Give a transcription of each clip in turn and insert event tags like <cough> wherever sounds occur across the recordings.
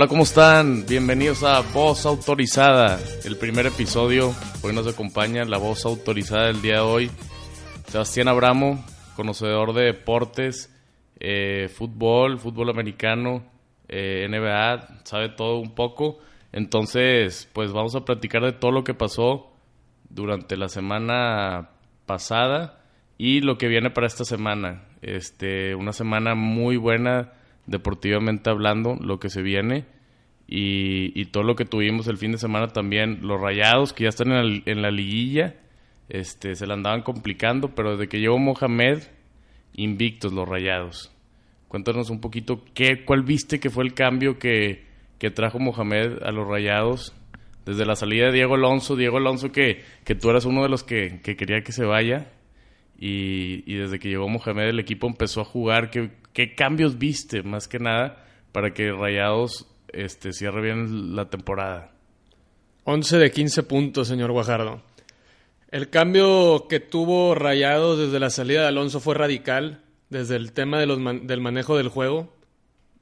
Hola, ¿cómo están? Bienvenidos a Voz Autorizada, el primer episodio. Hoy nos acompaña la voz autorizada del día de hoy, Sebastián Abramo, conocedor de deportes, eh, fútbol, fútbol americano, eh, NBA, sabe todo un poco. Entonces, pues vamos a platicar de todo lo que pasó durante la semana pasada y lo que viene para esta semana. Este, una semana muy buena deportivamente hablando, lo que se viene y, todo lo que tuvimos el fin de semana también. Los rayados que ya están en la, liguilla, este, se la andaban complicando, pero desde que llegó Mohamed, invictos los rayados. Cuéntanos un poquito qué, cuál viste que fue el cambio que, que trajo Mohamed a los rayados desde la salida de Diego Alonso. Diego Alonso que, que tú eras uno de los que, que quería que se vaya. Y, desde que llegó Mohamed el equipo empezó a jugar. ¿Qué, ¿Qué, cambios viste más que nada para que Rayados este, cierre bien la temporada? 11 de 15 puntos, señor Guajardo. El cambio que tuvo Rayados desde la salida de Alonso fue radical, desde el tema del manejo del juego.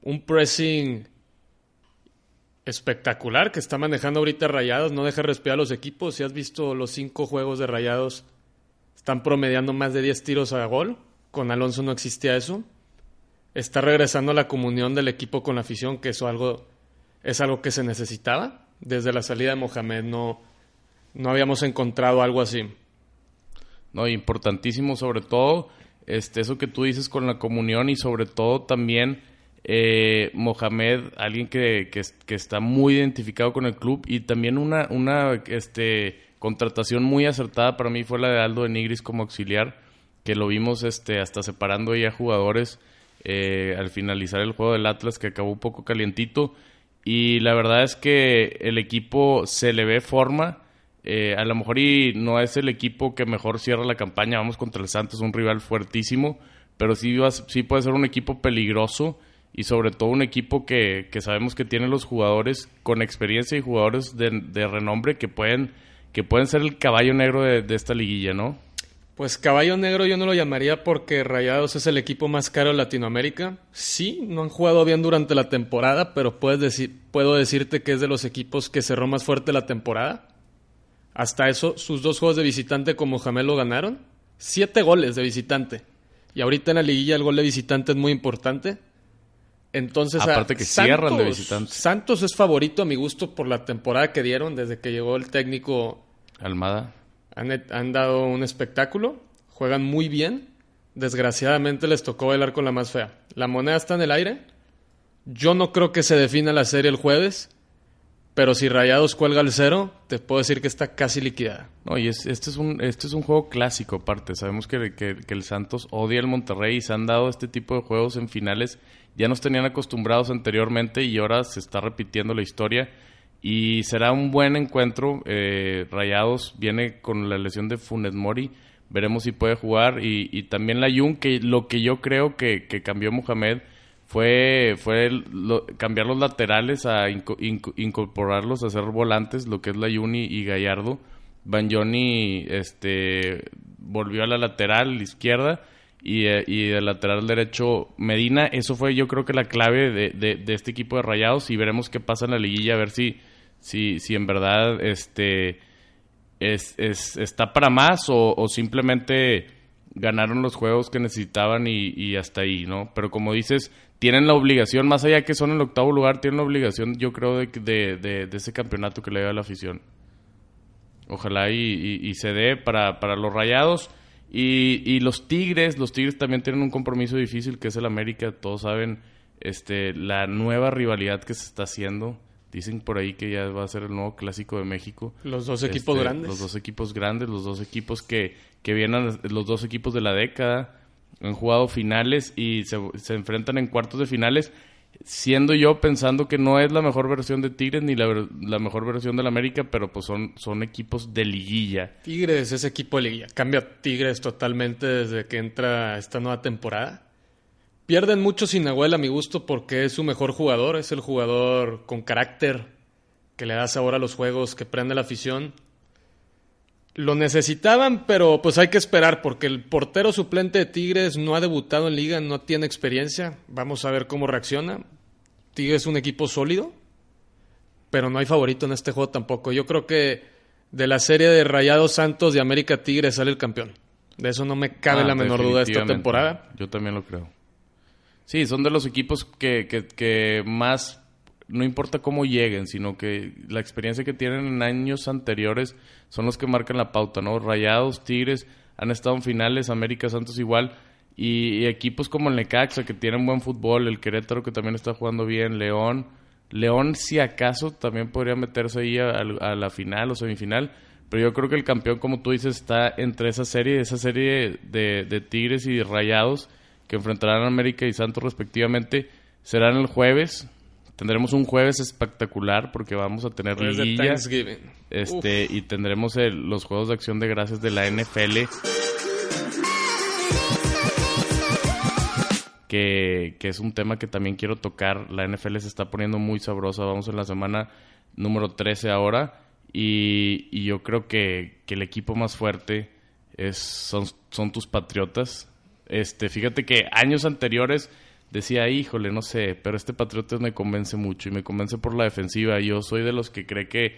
Un pressing espectacular que está manejando ahorita Rayados, no deja respirar a los equipos. Si has visto los cinco juegos de Rayados, están promediando más de 10 tiros a gol. Con Alonso no existía eso. Está regresando la comunión del equipo con la afición, que eso algo, es algo que se necesitaba. Desde la salida de Mohamed no, no habíamos encontrado algo así. No, importantísimo sobre todo este, eso que tú dices con la comunión y sobre todo también eh, Mohamed, alguien que, que, está muy identificado con el club y también una, una este, contratación muy acertada para mí fue la de Aldo de Nigris como auxiliar, que lo vimos este, hasta separando ya jugadores eh, al finalizar el juego del Atlas que acabó un poco calientito y la verdad es que el equipo se le ve forma. Eh, a lo mejor y no es el equipo que mejor cierra la campaña, vamos contra el Santos, un rival fuertísimo, pero sí, sí puede ser un equipo peligroso y sobre todo un equipo que, que sabemos que tiene los jugadores con experiencia y jugadores de, renombre que pueden, que pueden ser el caballo negro de, esta liguilla, ¿no? Pues caballo negro yo no lo llamaría porque Rayados es el equipo más caro de Latinoamérica. Sí, no han jugado bien durante la temporada, pero puedes decir, puedo decirte que es de los equipos que cerró más fuerte la temporada. Hasta eso, sus dos juegos de visitante con Mohamed lo ganaron. Siete goles de visitante. Y ahorita en la liguilla el gol de visitante es muy importante. Entonces, aparte que cierran de visitantes. Santos es favorito a mi gusto por la temporada que dieron desde que llegó el técnico Almada. Han, dado un espectáculo, juegan muy bien. Desgraciadamente les tocó bailar con la más fea. La moneda está en el aire. Yo no creo que se defina la serie el jueves. Pero si Rayados cuelga el cero, te puedo decir que está casi liquidada. No, y este, es un, este es un juego clásico aparte. Sabemos que, que, el Santos odia el Monterrey y se han dado este tipo de juegos en finales ya nos tenían acostumbrados anteriormente y ahora se está repitiendo la historia y será un buen encuentro. Eh, Rayados viene con la lesión de Funes Mori, veremos si puede jugar y, también la Jun, que lo que yo creo que, cambió Mohamed fue, fue cambiar los laterales a incorporarlos a hacer volantes, lo que es la Juni y Gallardo. Van Johnny este, volvió a la lateral izquierda y, eh, y lateral derecho Medina. Eso fue yo creo que la clave de, de, este equipo de Rayados y veremos qué pasa en la liguilla, a ver si, si, si en verdad este, es, es, está para más o, simplemente ganaron los juegos que necesitaban y, y, hasta ahí, ¿no? Pero como dices, tienen la obligación, más allá que son el octavo lugar, tienen la obligación, yo creo, de, de, de ese campeonato que le da la afición. Ojalá y, y, se dé para, para los rayados. Y, y, los Tigres, los Tigres también tienen un compromiso difícil que es el América. Todos saben este, la nueva rivalidad que se está haciendo. Dicen por ahí que ya va a ser el nuevo clásico de México. Los dos equipos este, grandes. Los dos equipos grandes, los dos equipos que, que vienen, los dos equipos de la década. Han jugado finales y se, enfrentan en cuartos de finales siendo yo pensando que no es la mejor versión de Tigres ni la, mejor versión del América, pero pues son, son equipos de liguilla. Tigres es equipo de liguilla. Cambia Tigres totalmente desde que entra esta nueva temporada. Pierden mucho sin Nahuel a mi gusto porque es su mejor jugador, es el jugador con carácter que le da sabor a los juegos, que prende la afición. Lo necesitaban, pero pues hay que esperar porque el portero suplente de Tigres no ha debutado en liga, no tiene experiencia. Vamos a ver cómo reacciona. Tigres es un equipo sólido, pero no hay favorito en este juego tampoco. Yo creo que de la serie de Rayados Santos de América Tigre sale el campeón. De eso no me cabe Ah, la menor duda esta temporada. Yo también lo creo. Sí, son de los equipos que, que, que más, no importa cómo lleguen, sino que la experiencia que tienen en años anteriores son los que marcan la pauta, ¿no? Rayados, Tigres han estado en finales, América Santos igual, y, equipos como el Necaxa que tienen buen fútbol, el Querétaro que también está jugando bien, León. León, si acaso, también podría meterse ahí a, la final o semifinal. Pero yo creo que el campeón, como tú dices, está entre esa serie, esa serie de, Tigres y Rayados que enfrentarán a América y Santos respectivamente. Serán el jueves. Tendremos un jueves espectacular porque vamos a tener liguilla. Thanksgiving. Este, y tendremos el- los juegos de acción de gracias de la NFL. Que, que es un tema que también quiero tocar. La NFL se está poniendo muy sabrosa. Vamos en la semana número 13 ahora. Y, y yo creo que, que el equipo más fuerte es, son, son tus patriotas. Este, fíjate que años anteriores decía, híjole, no sé, pero este Patriotas me convence mucho y me convence por la defensiva. Yo soy de los que cree que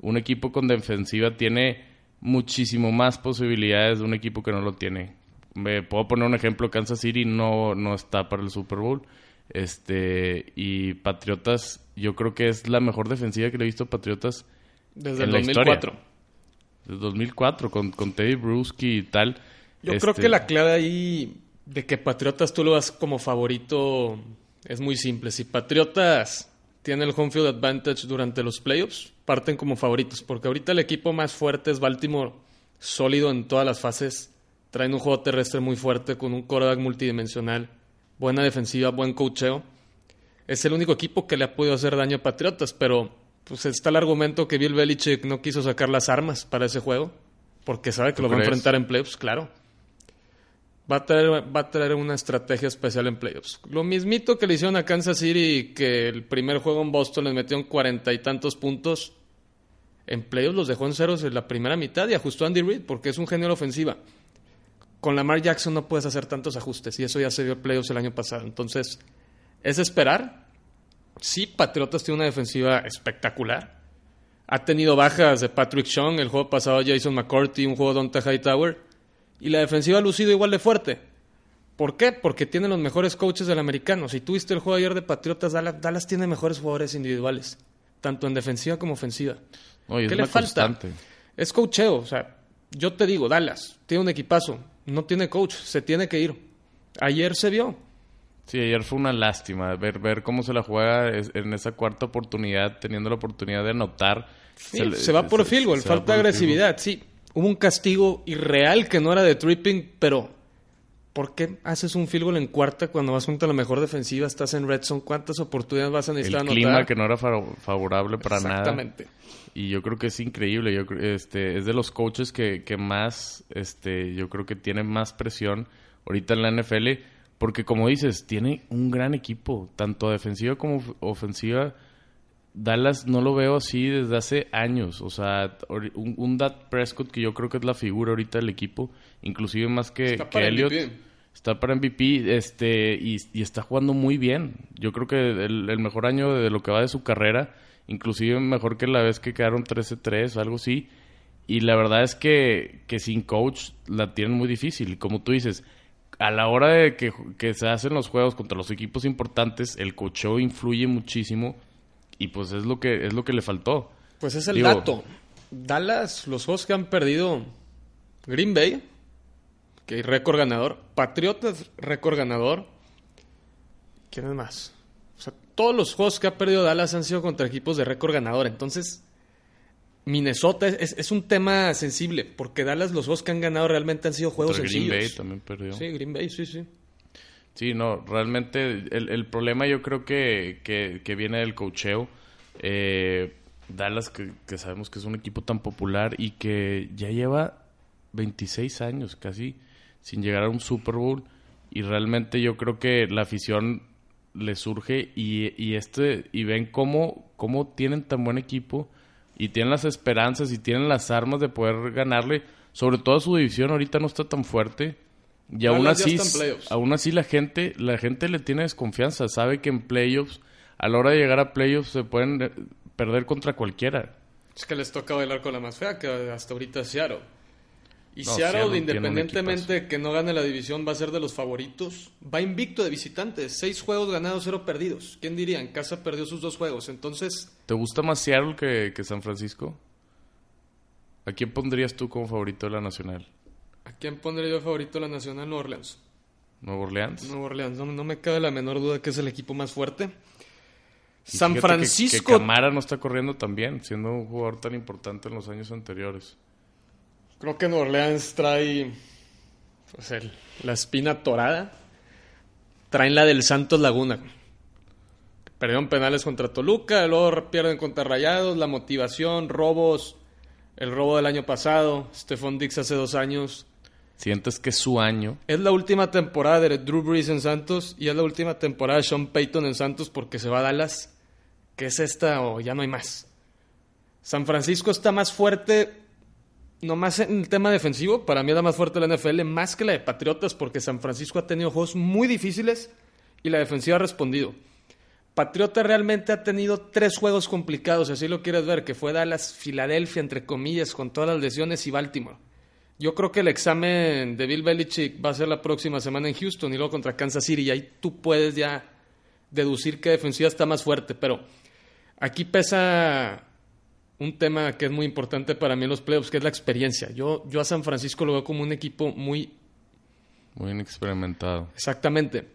un equipo con defensiva tiene muchísimo más posibilidades de un equipo que no lo tiene. Me puedo poner un ejemplo, Kansas City no, no está para el Super Bowl. Este, y Patriotas, yo creo que es la mejor defensiva que le he visto a Patriotas Desde en el la 2004. de 2004 con, con Teddy Bruschi y tal. Yo Este, creo que la clave ahí de que Patriotas tú lo vas como favorito es muy simple. Si Patriotas tiene el home field advantage durante los playoffs, parten como favoritos. Porque ahorita el equipo más fuerte es Baltimore, sólido en todas las fases. Traen un juego terrestre muy fuerte con un quarterback multidimensional, buena defensiva, buen coacheo. Es el único equipo que le ha podido hacer daño a Patriotas, pero pues está el argumento que Bill Belichick no quiso sacar las armas para ese juego, porque sabe que ¿Tú lo va a enfrentar en playoffs, claro. Va a, traer, una estrategia especial en playoffs. Lo mismito que le hicieron a Kansas City, que el primer juego en Boston les metieron cuarenta y tantos puntos. En playoffs los dejó en ceros en la primera mitad y ajustó a Andy Reid porque es un genio de ofensiva. Con Lamar Jackson no puedes hacer tantos ajustes y eso ya se vio en playoffs el año pasado. Entonces, es esperar. Sí, Patriotas tiene una defensiva espectacular. Ha tenido bajas de Patrick Chung, el juego pasado Jason McCourty, un juego de Donta Hightower. Y la defensiva ha lucido igual de fuerte. ¿Por qué? Porque tiene los mejores coaches del americano. Si tuviste el juego ayer de Patriotas, Dallas, Dallas tiene mejores jugadores individuales, tanto en defensiva como ofensiva. es ¿Qué le falta? constante. Es coacheo, o sea, yo te digo, Dallas tiene un equipazo, no tiene coach, se tiene que ir. Ayer se vio. Sí, ayer fue una lástima ver, ver cómo se la juega en esa cuarta oportunidad, teniendo la oportunidad de anotar. Sí, se, va por se- field goal, falta agresividad, sí. Hubo un castigo irreal que no era de tripping, pero ¿por qué haces un field goal en cuarta cuando vas contra la mejor defensiva, estás en red zone? ¿Cuántas oportunidades vas a necesitar. El anotar? clima que no era fa- favorable para nada. Exactamente. Y yo creo que es increíble. Yo, creo- este, es de los coaches que, que más, este, yo creo que tiene más presión ahorita en la NFL. Porque como dices, tiene un gran equipo, tanto defensiva como of- ofensiva. Dallas no lo veo así desde hace años. O sea, un, un Dak Prescott que yo creo que es la figura ahorita del equipo, inclusive más que, Está que para Elliott. MVP. Está para MVP este, y, y está jugando muy bien. Yo creo que el, el mejor año de lo que va de su carrera, inclusive mejor que la vez que quedaron 13-3 o algo así. Y la verdad es que, que sin coach la tienen muy difícil. Como tú dices, a la hora de que, que se hacen los juegos contra los equipos importantes, el cocheo influye muchísimo y pues es lo que, es lo que le faltó. Pues es el Digo- dato. Dallas, los juegos que han perdido Green Bay, que hay récord ganador. Patriotas, récord ganador. ¿Quién es más? O sea, todos los juegos que ha perdido Dallas han sido contra equipos de récord ganador. Entonces, Minnesota es, es- es un tema sensible, porque Dallas los juegos que han ganado realmente han sido juegos Green sencillos. Bay también perdió. Sí, Green Bay, sí, sí. Sí, no, realmente el, el problema yo creo que, que, que viene del cocheo. Eh, Dallas, que, sabemos que es un equipo tan popular y que ya lleva 26 años casi sin llegar a un Super Bowl. Y realmente yo creo que la afición le surge y, y este y ven cómo, cómo tienen tan buen equipo y tienen las esperanzas y tienen las armas de poder ganarle. Sobre todo su división ahorita no está tan fuerte. Y aún así, aún así la gente, la gente le tiene desconfianza, sabe que en playoffs, a la hora de llegar a playoffs se pueden eh, perder contra cualquiera. Es que les toca bailar con la más fea, que hasta ahorita es Seattle. Y No, Seattle, independientemente de que no gane la división, va a ser de los favoritos. Va invicto de visitantes. Seis juegos ganados, cero perdidos. ¿Quién diría? En casa perdió sus dos juegos. Entonces, ¿Te gusta más Seattle que, que San Francisco? ¿A quién pondrías tú como favorito de la Nacional? ¿A quién pondré yo favorito la Nacional? Nueva Orleans. ¿Nueva Orleans? Nueva Orleans. No, no me cabe la menor duda que es el equipo más fuerte. Y San que- Francisco. Que, Camara no está corriendo tan bien, siendo un jugador tan importante en los años anteriores. Creo que Nueva Orleans trae pues, el- la espina torada. Traen la del Santos Laguna. Perdieron penales contra Toluca, luego pierden contra Rayados, la motivación, robos, el robo del año pasado, Stephon Dix hace dos años. Sientes que es su año. Es la última temporada de Drew Brees en Santos y es la última temporada de Sean Payton en Santos porque se va a Dallas. ¿Qué es esta o ya no hay más? San Francisco está más fuerte, nomás en el tema defensivo. Para mí es más fuerte la NFL, más que la de Patriotas, porque San Francisco ha tenido juegos muy difíciles y la defensiva ha respondido. Patriota realmente ha tenido tres juegos complicados, si así lo quieres ver, que fue Dallas, Filadelfia, entre comillas, con todas las lesiones y Baltimore. Yo creo que el examen de Bill Belichick va a ser la próxima semana en Houston y luego contra Kansas City y ahí tú puedes ya deducir que defensiva está más fuerte, pero aquí pesa un tema que es muy importante para mí en los playoffs, que es la experiencia. Yo, yo a San Francisco lo veo como un equipo muy Muy inexperimentado. Exactamente.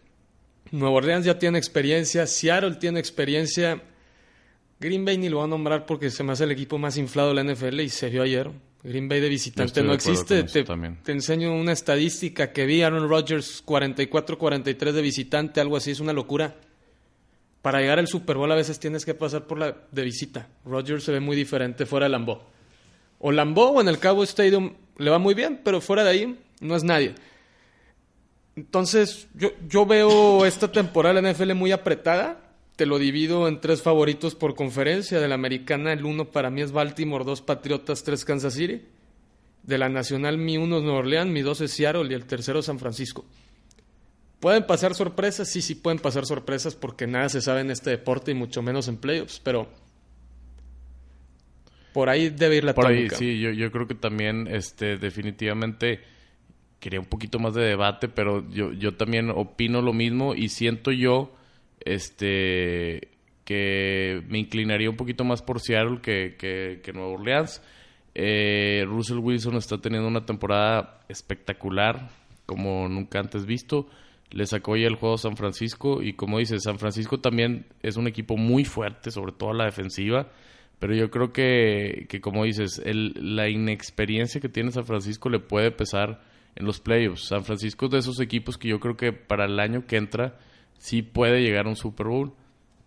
Nueva Orleans ya tiene experiencia, Seattle tiene experiencia. Green Bay ni lo va a nombrar porque se me hace el equipo más inflado de la NFL y se vio ayer. Green Bay de visitante no de existe. te enseño una estadística que vi Aaron Rodgers 44-43 de visitante, algo así, es una locura. Para llegar al Super Bowl a veces tienes que pasar por la de visita. Rodgers se ve muy diferente fuera de Lambeau. O Lambeau o en el Cabo Stadium le va muy bien, pero fuera de ahí no es nadie. Entonces, yo, yo veo esta temporada de la NFL muy apretada. Te lo divido en tres favoritos por conferencia. De la americana, el uno para mí es Baltimore, dos Patriotas, tres Kansas City. De la nacional, mi uno es Nueva Orleans, mi dos es Seattle y el tercero San Francisco. ¿Pueden pasar sorpresas? Sí, sí pueden pasar sorpresas porque nada se sabe en este deporte y mucho menos en playoffs, pero por ahí debe ir la Por ahí, sí, yo, yo creo que también, este, definitivamente quería un poquito más de debate, pero yo, yo también opino lo mismo y siento yo, este, que me inclinaría un poquito más por Seattle que, que, que Nueva Orleans. Eh, Russell Wilson está teniendo una temporada espectacular, como nunca antes visto. Le sacó ya el juego a San Francisco y como dices, San Francisco también es un equipo muy fuerte, sobre todo a la defensiva. Pero yo creo que, que como dices, el, la inexperiencia que tiene San Francisco le puede pesar en los playoffs. San Francisco es de esos equipos que yo creo que para el año que entra sí puede llegar a un Super Bowl.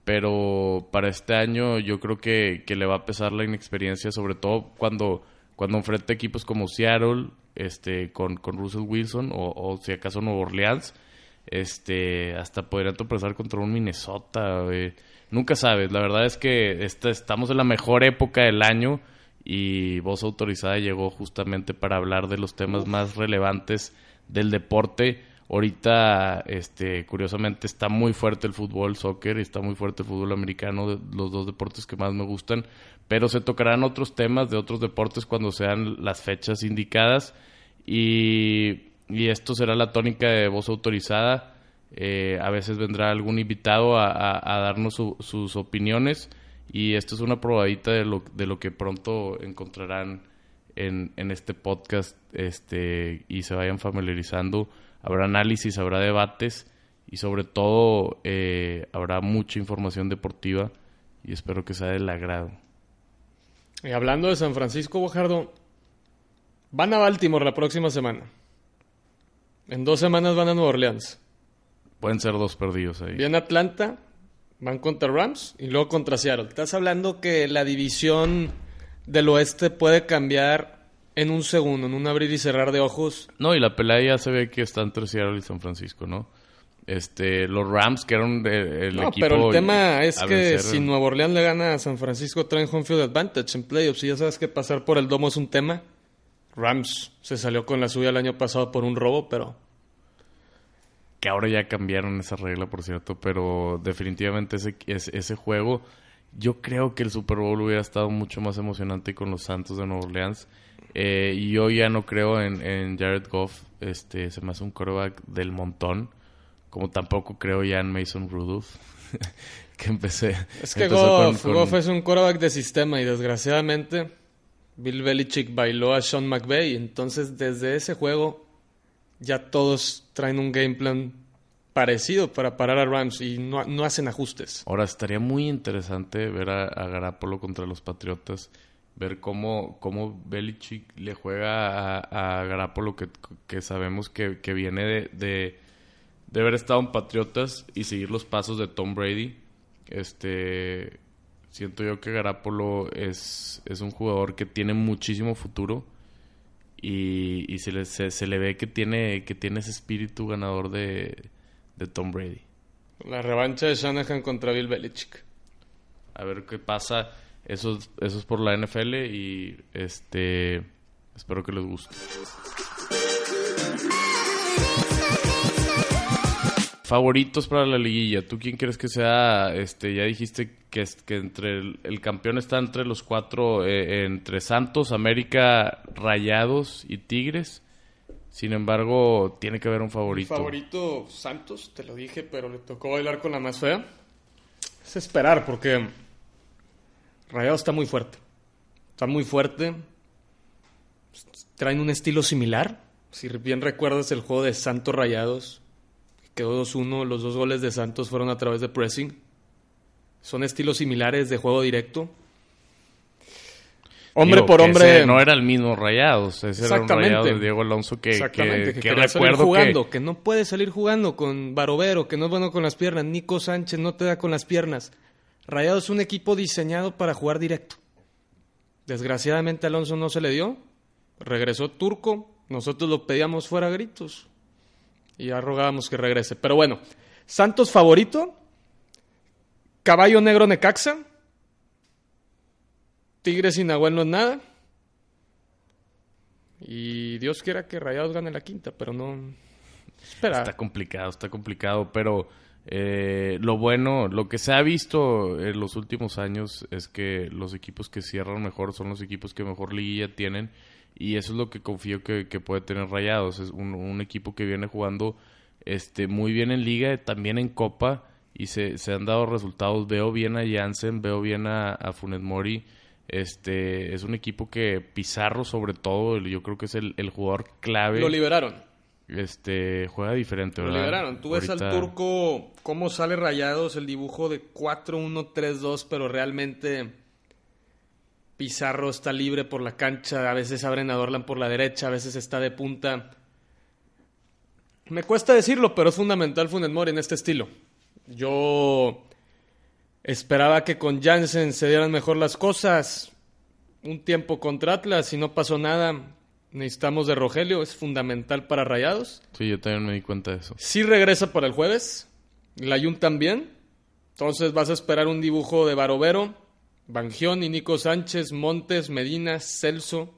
Pero para este año yo creo que, que le va a pesar la inexperiencia, sobre todo cuando, cuando enfrenta equipos como Seattle, este, con, con Russell Wilson, o, o si acaso Nueva Orleans, este, hasta podrían tropezar contra un Minnesota. eh. Nunca sabes, la verdad es que esta- estamos en la mejor época del año y Voz Autorizada llegó justamente para hablar de los temas más relevantes del deporte. Ahorita, este, curiosamente, está muy fuerte el fútbol, soccer, está muy fuerte el fútbol americano, los dos deportes que más me gustan, pero se tocarán otros temas de otros deportes cuando sean las fechas indicadas y, y esto será la tónica de voz autorizada. Eh, a veces vendrá algún invitado a darnos su- sus opiniones y esto es una probadita de lo, de lo que pronto encontrarán en, en este podcast este, y se vayan familiarizando. Habrá análisis, habrá debates y sobre todo eh, habrá mucha información deportiva y espero que sea del agrado. Y hablando de San Francisco, Bojardo, van a Baltimore la próxima semana. En dos semanas van a Nueva Orleans. Pueden ser dos perdidos ahí. Viene Atlanta, van contra Rams y luego contra Seattle. Estás hablando que la división del oeste puede cambiar en un segundo, en un abrir y cerrar de ojos. No, y la pelea ya se ve que está entre Seattle y San Francisco, ¿no? Este, los Rams, que eran el No, equipo. pero el tema es que vencer. si Nueva Orleans le gana a San Francisco, traen home field advantage en playoffs. Y ya sabes que pasar por el domo es un tema. Rams se salió con la suya el año pasado por un robo, pero Que ahora ya cambiaron esa regla, por cierto, pero definitivamente ese, ese, ese juego yo creo que el Super Bowl hubiera estado mucho más emocionante con los Santos de Nueva Orleans. Eh, y yo ya no creo en, en, Jared Goff. Este, se me hace un quarterback del montón. Como tampoco creo ya en Mason Rudolph. <laughs> que empecé. Es que Goff, Goff es un quarterback de sistema y desgraciadamente Bill Belichick bailó a Sean McVay. Entonces, desde ese juego, ya todos traen un game plan parecido para parar a Rams y no, no hacen ajustes. Ahora, estaría muy interesante ver a, a Garapolo contra los Patriotas. Ver cómo, cómo Belichick le juega a, a Garapolo, que, que sabemos que, que viene de, de, de haber estado en Patriotas y seguir los pasos de Tom Brady. Este siento yo que Garapolo es, es un jugador que tiene muchísimo futuro y, y se, le, se, le ve que tiene, que tiene ese espíritu ganador de, de Tom Brady. La revancha de Shanahan contra Bill Belichick. A ver qué pasa. Eso, eso es por la NFL y este espero que les guste. Favoritos para la liguilla. ¿Tú quién crees que sea? Este, ya dijiste que, que entre el, campeón está entre los cuatro, eh, entre Santos, América, Rayados y Tigres. Sin embargo, tiene que haber un favorito. Favorito Santos, te lo dije, pero le tocó bailar con la más fea. Es esperar, porque Rayados está muy fuerte. Está muy fuerte. Traen un estilo similar. Si bien recuerdas el juego de Santos Rayados, Quedó 2-1, los dos goles de Santos fueron a través de pressing. Son estilos similares de juego directo. Hombre por hombre. no era el mismo Rayados. Ese era un Rayado de Diego Alonso que, que, que, recuerdo jugando, que... no puede salir jugando con Barovero, que no es bueno con las piernas. Nico Sánchez no te da con las piernas. Rayados es un equipo diseñado para jugar directo. Desgraciadamente Alonso no se le dio. Regresó Turco. Nosotros lo pedíamos fuera a gritos y ya rogábamos que regrese. Pero bueno, Santos favorito, Caballo Negro Necaxa, Tigres y Nahuel no es nada. Y Dios quiera que Rayados gane la quinta, pero no. Espera. Está complicado, está complicado, pero eh, lo bueno, lo que se ha visto en los últimos años es que los equipos que cierran mejor son los equipos que mejor liguilla tienen y eso es lo que confío que, puede tener Rayados. Es un, equipo que viene jugando este, muy bien en liga, también en copa y se, se han dado resultados. Veo bien a Jansen, veo bien a, a Mori. Este, es un equipo que Pizarro sobre todo, yo creo que es el, jugador clave. Lo liberaron. Este, juega diferente, ¿verdad? Lo liberaron. Tú ves al turco cómo sale Rayados el dibujo de 4-1-3-2, pero realmente Pizarro está libre por la cancha, a veces abren a Dorlan por la derecha, a veces está de punta. Me cuesta decirlo, pero es fundamental Funes Mori en este estilo. Yo esperaba que con Jansen se dieran mejor las cosas. Un tiempo contra Atlas y no pasó nada. Necesitamos de Rogelio, es fundamental para Rayados. Sí, yo también me di cuenta de eso. Sí regresa para el jueves. La Jun también. Entonces vas a esperar un dibujo de Barovero Bangión y Nico Sánchez, Montes, Medina, Celso,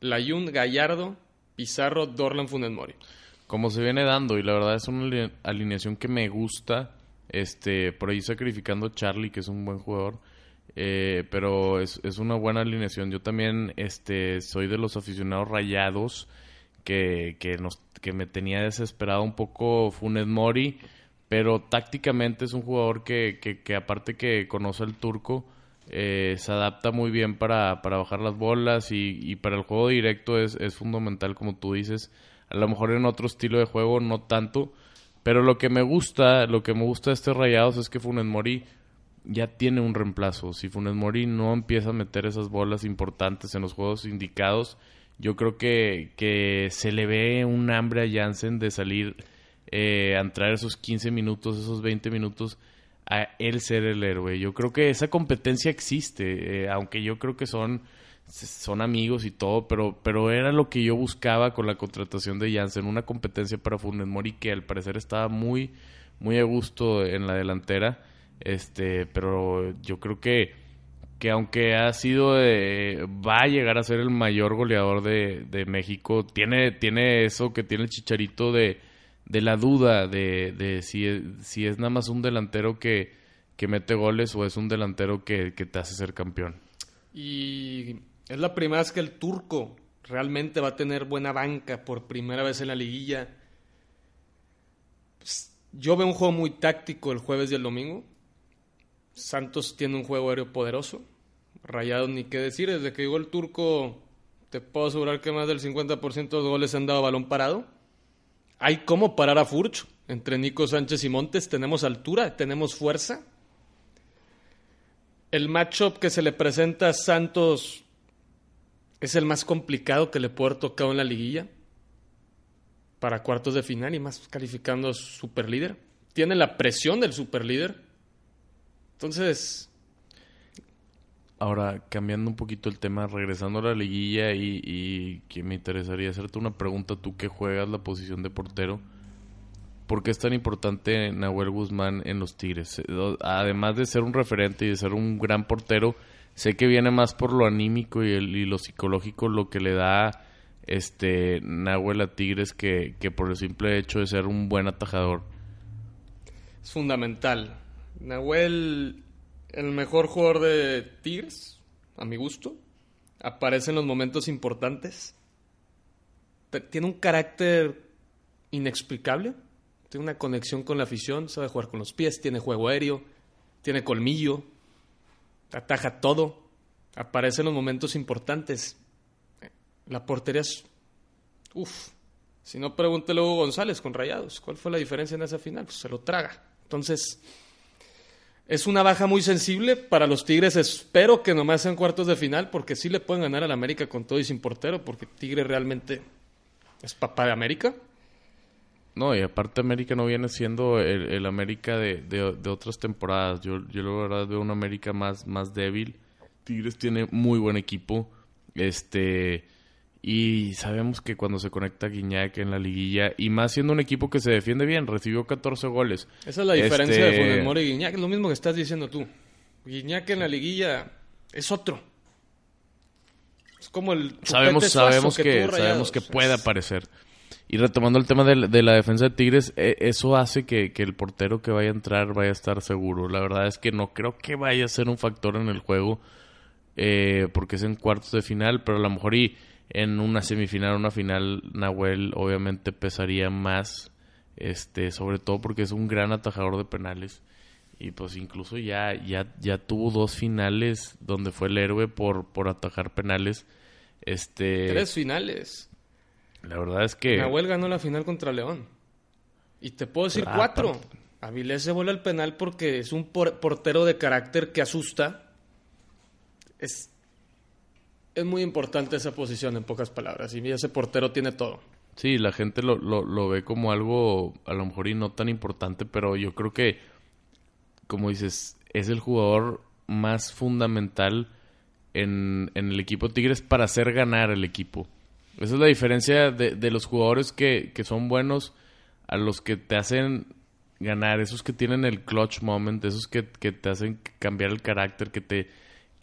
Layún, Gallardo, Pizarro, Dorlan, Funes Mori. Como se viene dando, y la verdad es una alineación que me gusta. Este, por ahí sacrificando a Charlie, que es un buen jugador. Eh, pero es, es, una buena alineación. Yo también este, soy de los aficionados rayados que, que, nos, que me tenía desesperado un poco Funes Mori. Pero tácticamente es un jugador que, que, aparte que conoce al turco, eh, se adapta muy bien para, para bajar las bolas y, y, para el juego directo es, es fundamental, como tú dices. A lo mejor en otro estilo de juego no tanto, pero lo que me gusta, lo que me gusta de este Rayados es que Funes Mori ya tiene un reemplazo. Si Funes Mori no empieza a meter esas bolas importantes en los juegos indicados, yo creo que, que se le ve un hambre a Jansen de salir eh, a entrar esos 15 minutos, esos 20 minutos a él ser el héroe. Yo creo que esa competencia existe, eh, aunque yo creo que son, son amigos y todo, pero, pero era lo que yo buscaba con la contratación de Jansen, una competencia para Funes Mori que al parecer estaba muy, muy a gusto en la delantera, este, pero yo creo que, que aunque ha sido, va a llegar a ser el mayor goleador de, de México, tiene, tiene eso que tiene el chicharito de de la duda de, de si, si es nada más un delantero que, que mete goles o es un delantero que, te hace ser campeón. Y es la primera vez que el turco realmente va a tener buena banca por primera vez en la liguilla. Pues, yo veo un juego muy táctico el jueves y el domingo. Santos tiene un juego aéreo poderoso. Rayado ni qué decir. Desde que llegó el turco, te puedo asegurar que más del 50% de los goles han dado balón parado. Hay cómo parar a Furch. Entre Nico Sánchez y Montes tenemos altura, tenemos fuerza. El matchup que se le presenta a Santos es el más complicado que le puede haber tocado en la liguilla para cuartos de final y más calificando superlíder. Tiene la presión del superlíder. Entonces. Ahora, cambiando un poquito el tema, regresando a la liguilla y, y que me interesaría hacerte una pregunta, tú que juegas la posición de portero. ¿Por qué es tan importante Nahuel Guzmán en los Tigres? Eh, además de ser un referente y de ser un gran portero, sé que viene más por lo anímico y, el, lo psicológico lo que le da este Nahuel a Tigres que, que por el simple hecho de ser un buen atajador. Es fundamental. Nahuel, el mejor jugador de Tigres, a mi gusto, aparece en los momentos importantes. Tiene un carácter inexplicable tiene una conexión con la afición, sabe jugar con los pies, tiene juego aéreo, tiene colmillo, ataja todo, aparece en los momentos importantes. La portería es... Uf, si no pregúntele a González con Rayados, ¿cuál fue la diferencia en esa final? Pues se lo traga. Entonces, es una baja muy sensible para los Tigres. Espero que nomás sean cuartos de final, porque sí le pueden ganar al América con todo y sin portero, porque Tigre realmente es papá de América. No, y aparte América no viene siendo el, América de, de, otras temporadas. Yo, yo la verdad veo una América más, más débil. Tigres tiene muy buen equipo. Este. Y sabemos que cuando se conecta Guiñac en la liguilla, y más siendo un equipo que se defiende bien, recibió 14 goles. Esa es la diferencia de este, Funes Mori y Guiñac, es lo mismo que estás diciendo tú. Guiñac en la liguilla es otro. Es como el sabemos sabemos que, sabemos que puede aparecer. Y retomando el tema de, la defensa de Tigres, e, eso hace que, el portero que vaya a entrar vaya a estar seguro. La verdad es que no creo que vaya a ser un factor en el juego, eh, porque es en cuartos de final, pero a lo mejor y en una semifinal o una final, Nahuel obviamente pesaría más, este, sobre todo porque es un gran atajador de penales. Y pues incluso ya, ya, ya tuvo dos finales donde fue el héroe por, por atajar penales. Este... Tres finales. La verdad es que. Nahuel ganó la final contra León. Y te puedo decir ah, cuatro. Avilés se vuela el penal porque es un portero de carácter que asusta. Es, es muy importante esa posición, en pocas palabras. Y ese portero tiene todo. Sí, la gente lo, lo, ve como algo a lo mejor y no tan importante, pero yo creo que, como dices, es el jugador más fundamental en, en el equipo Tigres para hacer ganar el equipo. Esa es la diferencia de, los jugadores que, son buenos a los que te hacen ganar, esos que tienen el clutch moment, esos que, te hacen cambiar el carácter, que te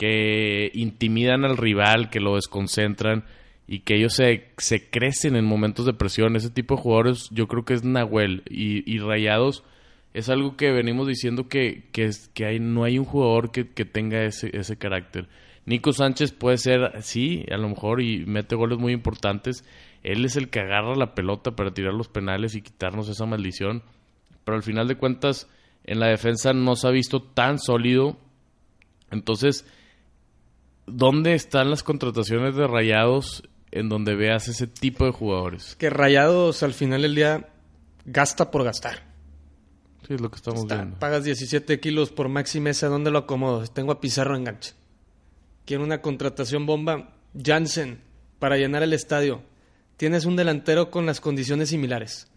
que intimidan al rival, que lo desconcentran y que ellos se, crecen en momentos de presión. Ese tipo de jugadores yo creo que es Nahuel y, Rayados es algo que venimos diciendo que, que, no hay un jugador que, que tenga ese, ese carácter. Nico Sánchez puede ser, sí, a lo mejor y mete goles muy importantes. Él es el que agarra la pelota para tirar los penales y quitarnos esa maldición. Pero al final de cuentas, en la defensa no se ha visto tan sólido. Entonces, ¿dónde están las contrataciones de Rayados en donde veas ese tipo de jugadores? Que Rayados al final del día gasta por gastar. Sí, es lo que estamos viendo. Pagas 17 kilos por Maxi Mesa, ¿dónde lo acomodo? Tengo a Pizarro enganche quiere una contratación bomba, Jansen, para llenar el estadio. Tienes un delantero con las condiciones similares.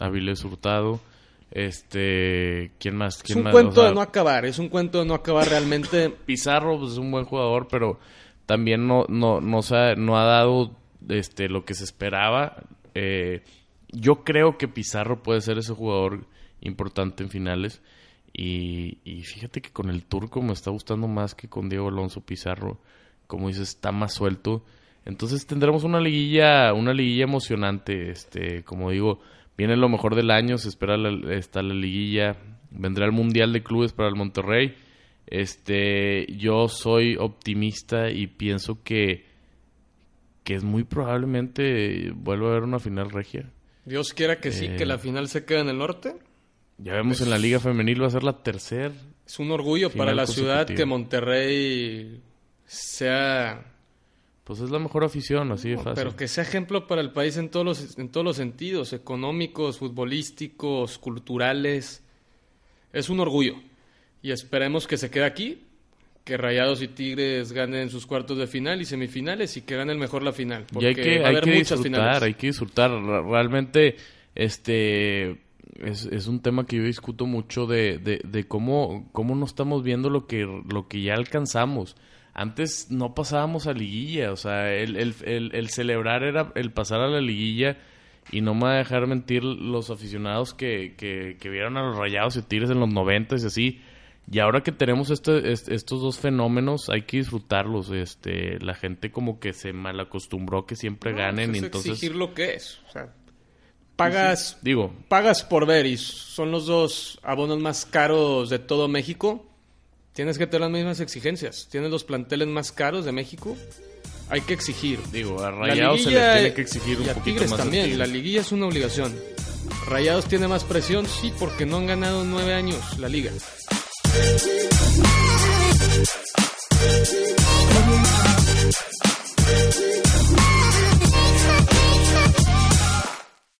Avilés Hurtado. Este, ¿quién más? es un cuento de no acabar, es un cuento de no acabar realmente. <laughs> Pizarro pues, es un buen jugador, pero también no, no, no, ha, no ha dado este, lo que se esperaba. Eh, yo creo que Pizarro puede ser ese jugador importante en finales. Y, fíjate que con el turco me está gustando más que con Diego Alonso Pizarro. Como dices, está más suelto. Entonces tendremos una liguilla, una liguilla emocionante. Este, como digo, viene lo mejor del año, se espera la, está la liguilla. vendrá el Mundial de Clubes para el Monterrey. Este, yo soy optimista y pienso que, que es muy probablemente vuelva a haber una final regia. Dios quiera que sí, que la final se quede en el norte. Ya vemos en la Liga Femenil va a ser la tercera. Es un orgullo para la ciudad que Monterrey sea... Pues es la mejor afición, así de fácil. Pero que sea ejemplo para el país en todos los, en todos los sentidos, económicos, futbolísticos, culturales. Es un orgullo. Y esperemos que se quede aquí, que Rayados y Tigres ganen sus cuartos de final y semifinales y que ganen mejor la final. Porque hay que, hay que disfrutar, hay que disfrutar. Realmente, este es, es, un tema que yo discuto mucho de, de, cómo, cómo no estamos viendo lo que, lo que ya alcanzamos. Antes no pasábamos a liguilla, o sea, el, el, el, celebrar era el pasar a la liguilla y no me va a dejar mentir los aficionados que, que, que vieron a los rayados y tigres en los noventas y así. Y ahora que tenemos este, estos dos fenómenos, hay que disfrutarlos. Este, la gente como que se malacostumbró que siempre ganen. y entonces... exigir lo que es. O sea, pagas, digo, pagas por ver y son los dos abonos más caros de todo México, tienes que tener las mismas exigencias. Tienes los planteles más caros de México, hay que exigir. Digo, a Rayados se les tiene que exigir un y a Tigres también, la liguilla es una obligación. Rayados tiene más presión, sí, porque no han ganado nueve años la liga.